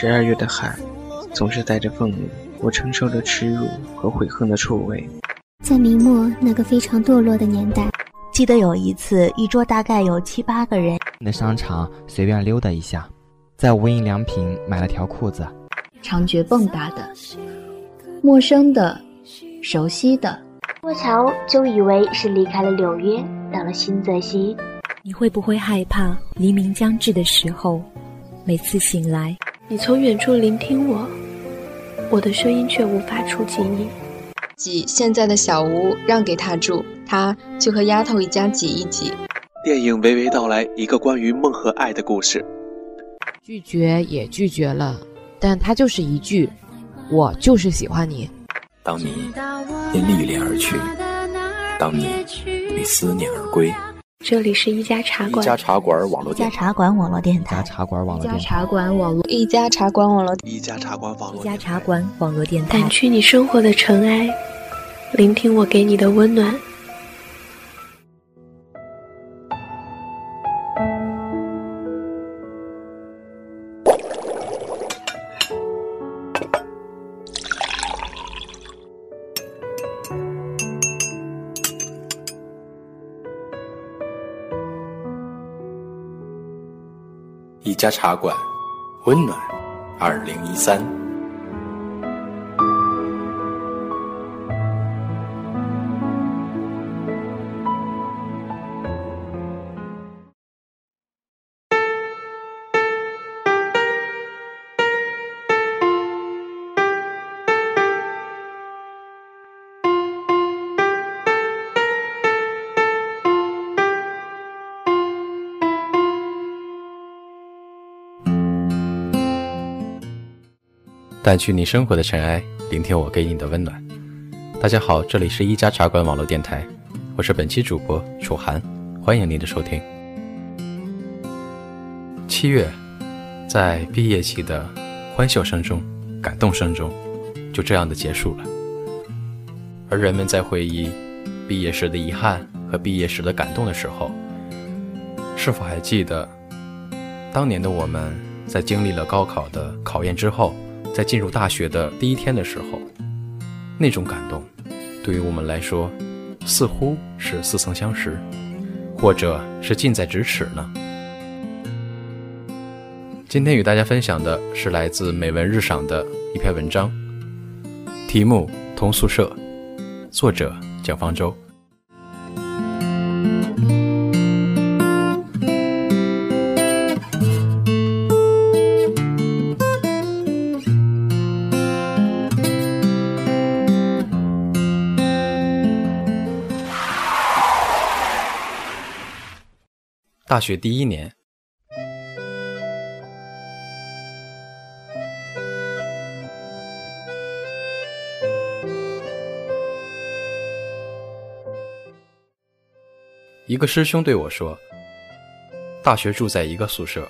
十二月的海，总是带着愤怒，我承受着耻辱和悔恨的臭味。在明末那个非常堕落的年代，记得有一次，一桌大概有七八个人，在商场随便溜达一下，在无印良品买了条裤子，长觉蹦跶的，陌生的，熟悉的，过桥就以为是离开了纽约，到了新泽西。你会不会害怕黎明将至的时候，每次醒来，你从远处聆听我，我的声音却无法触及你。挤现在的小屋让给他住，他就和丫头一家挤一挤。电影娓娓道来一个关于梦和爱的故事。拒绝也拒绝了，但他就是一句：“我就是喜欢你。”当你因历练而去，当你为思念而归。这里是一家茶馆，一家茶馆网络，一家茶馆网络电台，一家茶馆网络，一家茶馆网络，一家茶馆网络，一家茶馆网络，一家茶馆网络电台。掸去你生活的尘埃，聆听我给你的温暖。家茶馆，温暖，二零一三。掸去你生活的尘埃，聆听我给你的温暖。大家好，这里是一家茶馆网络电台，我是本期主播楚涵，欢迎您的收听。七月，在毕业季的欢笑声中、感动声中，就这样的结束了。而人们在回忆毕业时的遗憾和毕业时的感动的时候，是否还记得当年的我们在经历了高考的考验之后？在进入大学的第一天的时候，那种感动，对于我们来说，似乎是似曾相识，或者是近在咫尺呢。今天与大家分享的是来自美文日赏的一篇文章，题目《同宿舍》，作者蒋方舟。大学第一年，一个师兄对我说：“大学住在一个宿舍，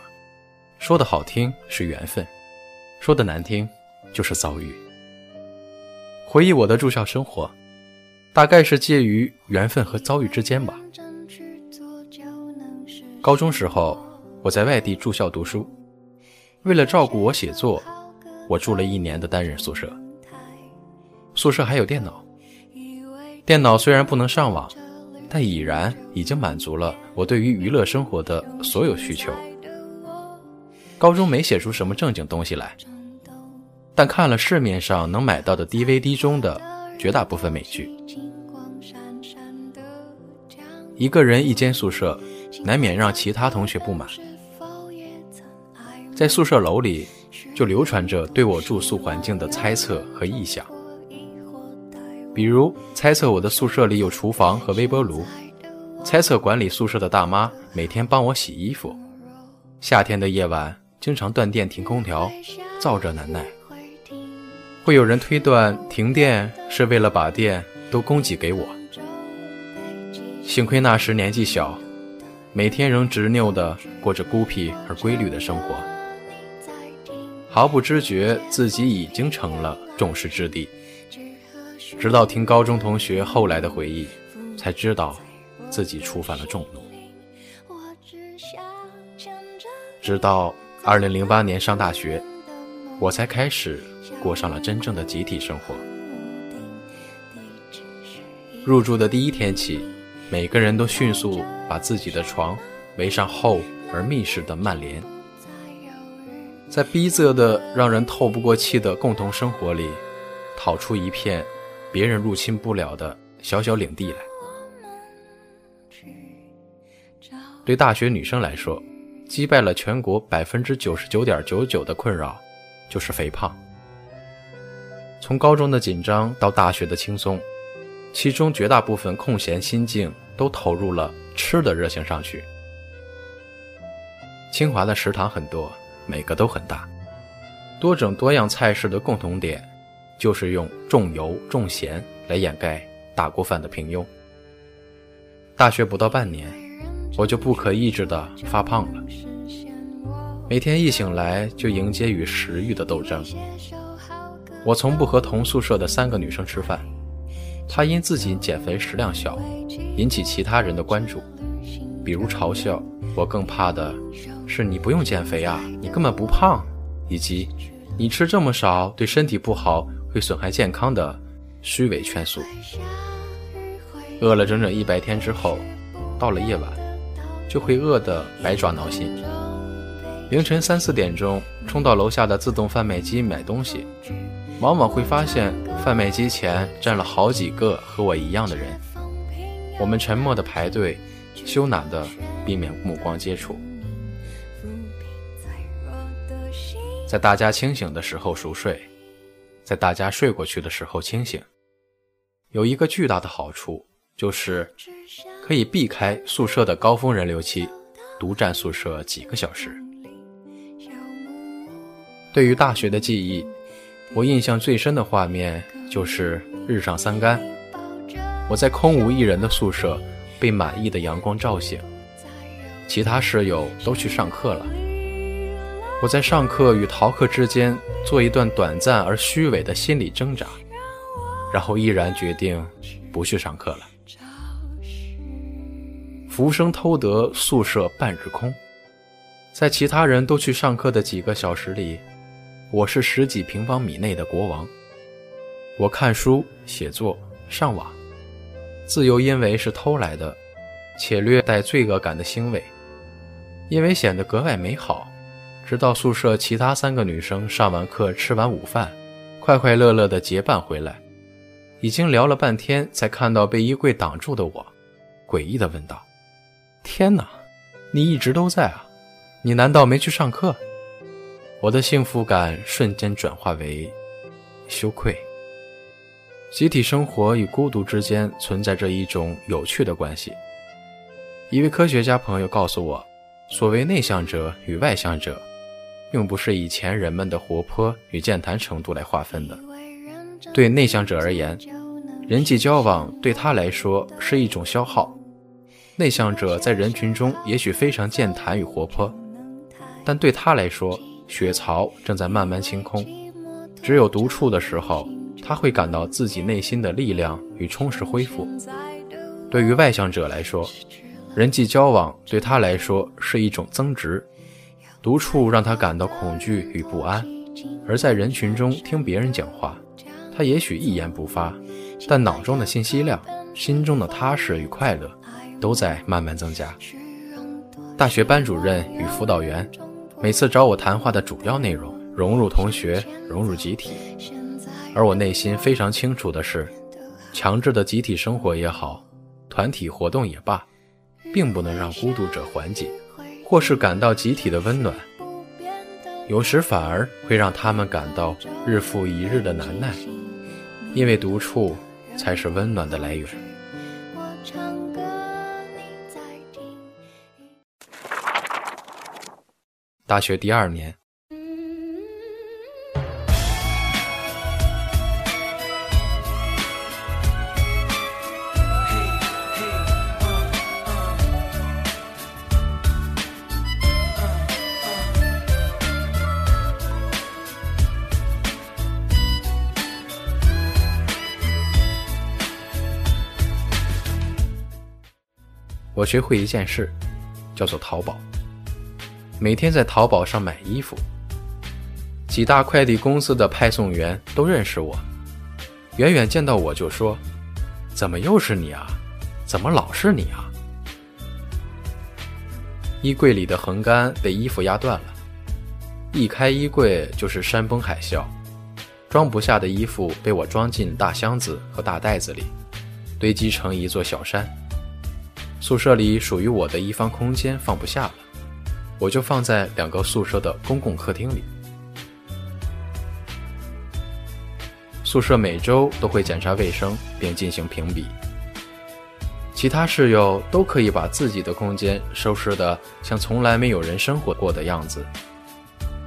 说的好听是缘分，说的难听就是遭遇。”回忆我的住校生活，大概是介于缘分和遭遇之间吧。高中时候，我在外地住校读书，为了照顾我写作，我住了一年的单人宿舍。宿舍还有电脑，电脑虽然不能上网，但已然已经满足了我对于娱乐生活的所有需求。高中没写出什么正经东西来，但看了市面上能买到的 DVD 中的绝大部分美剧。一个人一间宿舍。难免让其他同学不满，在宿舍楼里就流传着对我住宿环境的猜测和臆想，比如猜测我的宿舍里有厨房和微波炉，猜测管理宿舍的大妈每天帮我洗衣服，夏天的夜晚经常断电停空调，燥热难耐，会有人推断停电是为了把电都供给给我，幸亏那时年纪小。每天仍执拗地过着孤僻而规律的生活，毫不知觉自己已经成了众矢之的。直到听高中同学后来的回忆，才知道自己触犯了众怒。直到2008年上大学，我才开始过上了真正的集体生活。入住的第一天起，每个人都迅速把自己的床围上厚而密实的幔帘，在逼仄的让人透不过气的共同生活里，讨出一片别人入侵不了的小小领地来。对大学女生来说，击败了全国百分之九十九点九九的困扰，就是肥胖。从高中的紧张到大学的轻松，其中绝大部分空闲心境都投入了吃的热情上去。清华的食堂很多，每个都很大，多种多样菜式的共同点，就是用重油重咸来掩盖大锅饭的平庸。大学不到半年。我就不可抑制地发胖了，每天一醒来就迎接与食欲的斗争。我从不和同宿舍的三个女生吃饭，他因自己减肥食量小，引起其他人的关注，比如嘲笑。我更怕的是你不用减肥啊，你根本不胖，以及你吃这么少对身体不好，会损害健康的虚伪劝诉。饿了整整一百天之后，到了夜晚。就会饿得百爪挠心。凌晨三四点钟冲到楼下的自动贩卖机买东西，往往会发现贩卖机前站了好几个和我一样的人。我们沉默的排队，羞赧的避免目光接触。在大家清醒的时候熟睡，在大家睡过去的时候清醒。有一个巨大的好处就是。可以避开宿舍的高峰人流期，独占宿舍几个小时。对于大学的记忆，我印象最深的画面就是日上三竿，我在空无一人的宿舍被满意的阳光照醒，其他室友都去上课了，我在上课与逃课之间做一段短暂而虚伪的心理挣扎，然后毅然决定不去上课了。浮生偷得宿舍半日空，在其他人都去上课的几个小时里，我是十几平方米内的国王。我看书、写作、上网，自由因为是偷来的，且略带罪恶感的欣慰，因为显得格外美好。直到宿舍其他三个女生上完课、吃完午饭，快快乐乐的结伴回来，已经聊了半天，才看到被衣柜挡住的我，诡异的问道。天哪，你一直都在啊！你难道没去上课？我的幸福感瞬间转化为羞愧。集体生活与孤独之间存在着一种有趣的关系。一位科学家朋友告诉我，所谓内向者与外向者，并不是以前人们的活泼与健谈程度来划分的。对内向者而言，人际交往对他来说是一种消耗。内向者在人群中也许非常健谈与活泼，但对他来说，血槽正在慢慢清空。只有独处的时候，他会感到自己内心的力量与充实恢复。对于外向者来说，人际交往对他来说是一种增值，独处让他感到恐惧与不安，而在人群中听别人讲话，他也许一言不发，但脑中的信息量、心中的踏实与快乐。都在慢慢增加。大学班主任与辅导员每次找我谈话的主要内容，融入同学，融入集体。而我内心非常清楚的是，强制的集体生活也好，团体活动也罢，并不能让孤独者缓解，或是感到集体的温暖。有时反而会让他们感到日复一日的难耐，因为独处才是温暖的来源。大学第二年，我学会一件事，叫做淘宝。每天在淘宝上买衣服，几大快递公司的派送员都认识我，远远见到我就说：“怎么又是你啊？怎么老是你啊？”衣柜里的横杆被衣服压断了，一开衣柜就是山崩海啸，装不下的衣服被我装进大箱子和大袋子里，堆积成一座小山。宿舍里属于我的一方空间放不下了，我就放在两个宿舍的公共客厅里。宿舍每周都会检查卫生并进行评比。其他室友都可以把自己的空间收拾得像从来没有人生活过的样子，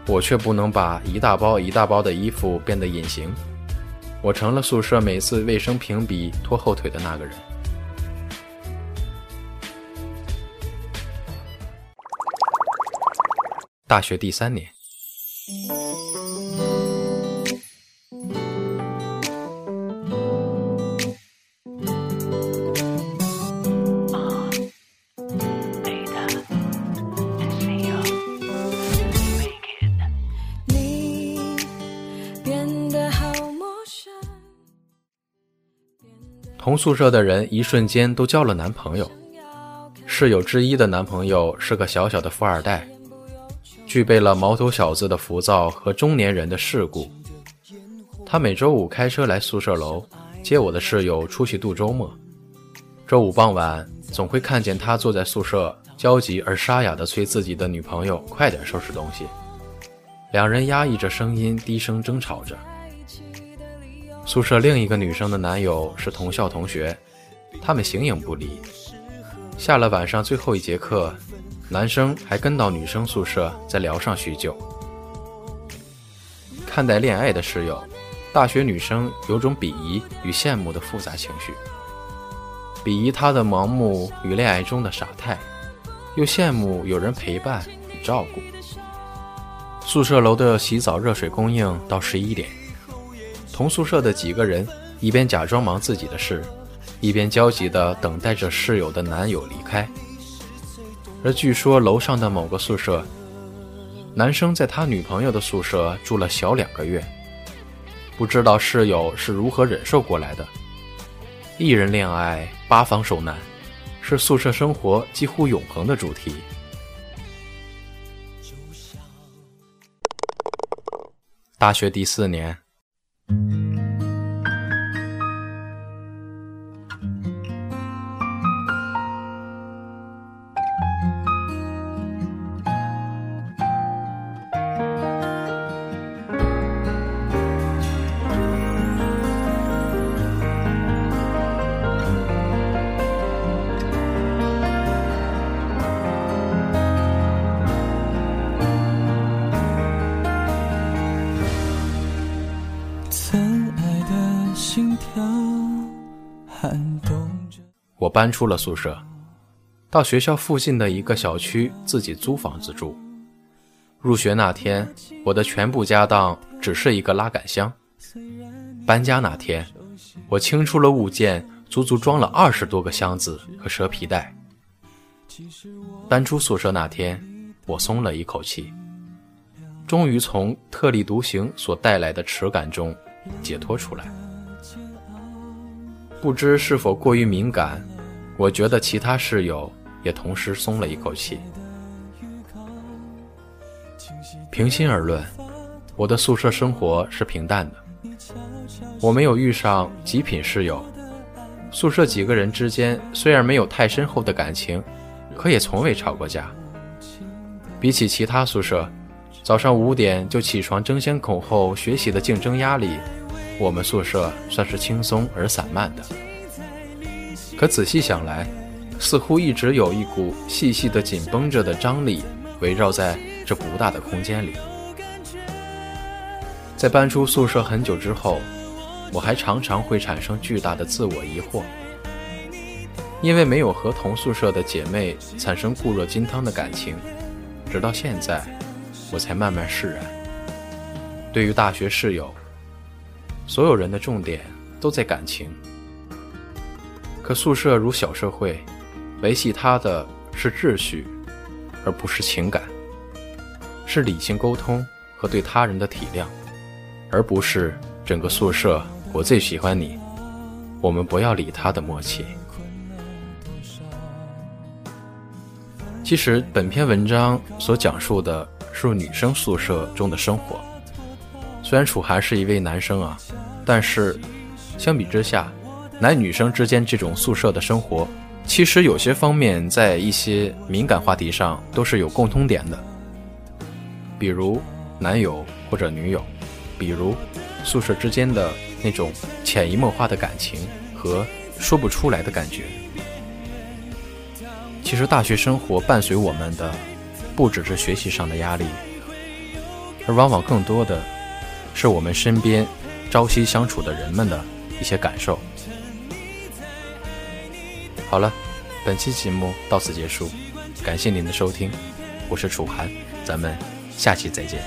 我却不能把一大包一大包的衣服变得隐形。我成了宿舍每次卫生评比拖后腿的那个人。大学第三年。同宿舍的人一瞬间都交了男朋友。室友之一的男朋友是个小小的富二代，具备了毛头小子的浮躁和中年人的世故。他每周五开车来宿舍楼接我的室友出去度周末。周五傍晚，总会看见他坐在宿舍，焦急而沙哑地催自己的女朋友快点收拾东西。两人压抑着声音，低声争吵着。宿舍另一个女生的男友是同校同学，他们形影不离。下了晚上最后一节课，男生还跟到女生宿舍再聊上许久。看待恋爱的室友，大学女生有种鄙夷与羡慕的复杂情绪，鄙夷他的盲目与恋爱中的傻态，又羡慕有人陪伴与照顾。宿舍楼的洗澡热水供应到十一点。同宿舍的几个人一边假装忙自己的事，一边焦急地等待着室友的男友离开。而据说楼上的某个宿舍，男生在他女朋友的宿舍住了小两个月，不知道室友是如何忍受过来的。一人恋爱，八方受难，是宿舍生活几乎永恒的主题。大学第四年。搬出了宿舍，到学校附近的一个小区自己租房子住。入学那天，我的全部家当只是一个拉杆箱；搬家那天，我清出了物件，足足装了二十多个箱子和蛇皮袋。搬出宿舍那天，我松了一口气，终于从特立独行所带来的耻感中解脱出来。不知是否过于敏感，我觉得其他室友也同时松了一口气。平心而论，我的宿舍生活是平淡的。我没有遇上极品室友，宿舍几个人之间虽然没有太深厚的感情，可也从未吵过架。比起其他宿舍，早上五点就起床争先恐后学习的竞争压力。我们宿舍算是轻松而散漫的，可仔细想来，似乎一直有一股细细的紧绷着的张力围绕在这不大的空间里。在搬出宿舍很久之后，我还常常会产生巨大的自我疑惑，因为没有和同宿舍的姐妹产生固若金汤的感情，直到现在，我才慢慢释然。对于大学室友。所有人的重点都在感情，可宿舍如小社会，维系它的是秩序，而不是情感，是理性沟通和对他人的体谅，而不是整个宿舍我最喜欢你，我们不要理他的默契。其实本篇文章所讲述的是女生宿舍中的生活。虽然楚涵是一位男生啊，但是相比之下，男女生之间这种宿舍的生活，其实有些方面在一些敏感话题上都是有共通点的。比如男友或者女友，比如宿舍之间的那种潜移默化的感情和说不出来的感觉。其实大学生活伴随我们的，不只是学习上的压力，而往往更多的是我们身边朝夕相处的人们的一些感受。好了，本期节目到此结束，感谢您的收听，我是楚涵，咱们下期再见。